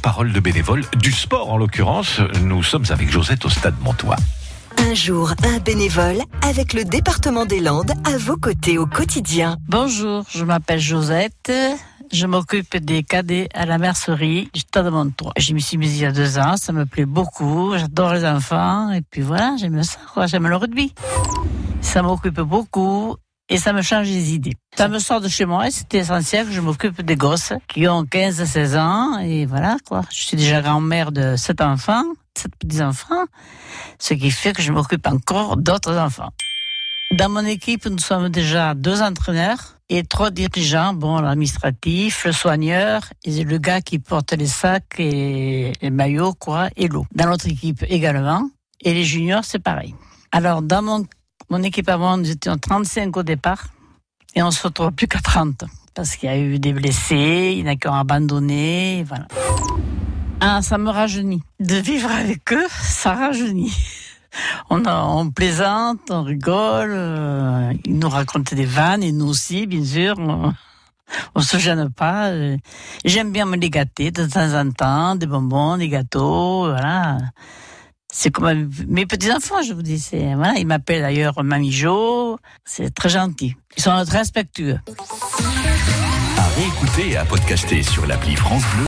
porte-parole de bénévoles du sport en l'occurrence. Nous sommes avec Josette au stade Montois. Un jour, un bénévole avec le département des Landes à vos côtés au quotidien. Bonjour, je m'appelle Josette. Je m'occupe des cadets à la mercerie du Stade Montois. Je m'y suis mise il y a deux ans, ça me plaît beaucoup. J'adore les enfants et puis voilà, j'aime ça. J'aime le rugby. Ça m'occupe beaucoup et ça me change les idées. Ça me sort de chez moi et c'est essentiel que je m'occupe des gosses qui ont 15 16 ans et voilà quoi. Je suis déjà grand-mère de sept enfants, sept petits-enfants, ce qui fait que je m'occupe encore d'autres enfants. Dans mon équipe, nous sommes déjà deux entraîneurs et trois dirigeants. Bon, l'administratif, le soigneur et le gars qui porte les sacs et les maillots, quoi, et l'eau. Dans notre équipe également. Et les juniors, c'est pareil. Alors, dans mon, mon équipe avant, nous étions 35 au départ et on se retrouve plus qu'à 30 parce qu'il y a eu des blessés, il y en a qui ont abandonné, voilà. Ah, ça me rajeunit. De vivre avec eux, ça rajeunit. On, a, plaisante, on rigole, euh, ils nous racontent des vannes et nous aussi, bien sûr. On, on se gêne pas. J'aime bien me les gâter de temps en temps, des bonbons, des gâteaux, voilà. C'est comme mes petits enfants, je vous dis. Voilà, ils m'appellent d'ailleurs Mamie Jo. C'est très gentil. Ils sont très respectueux. À réécouter à podcaster sur l'appli France.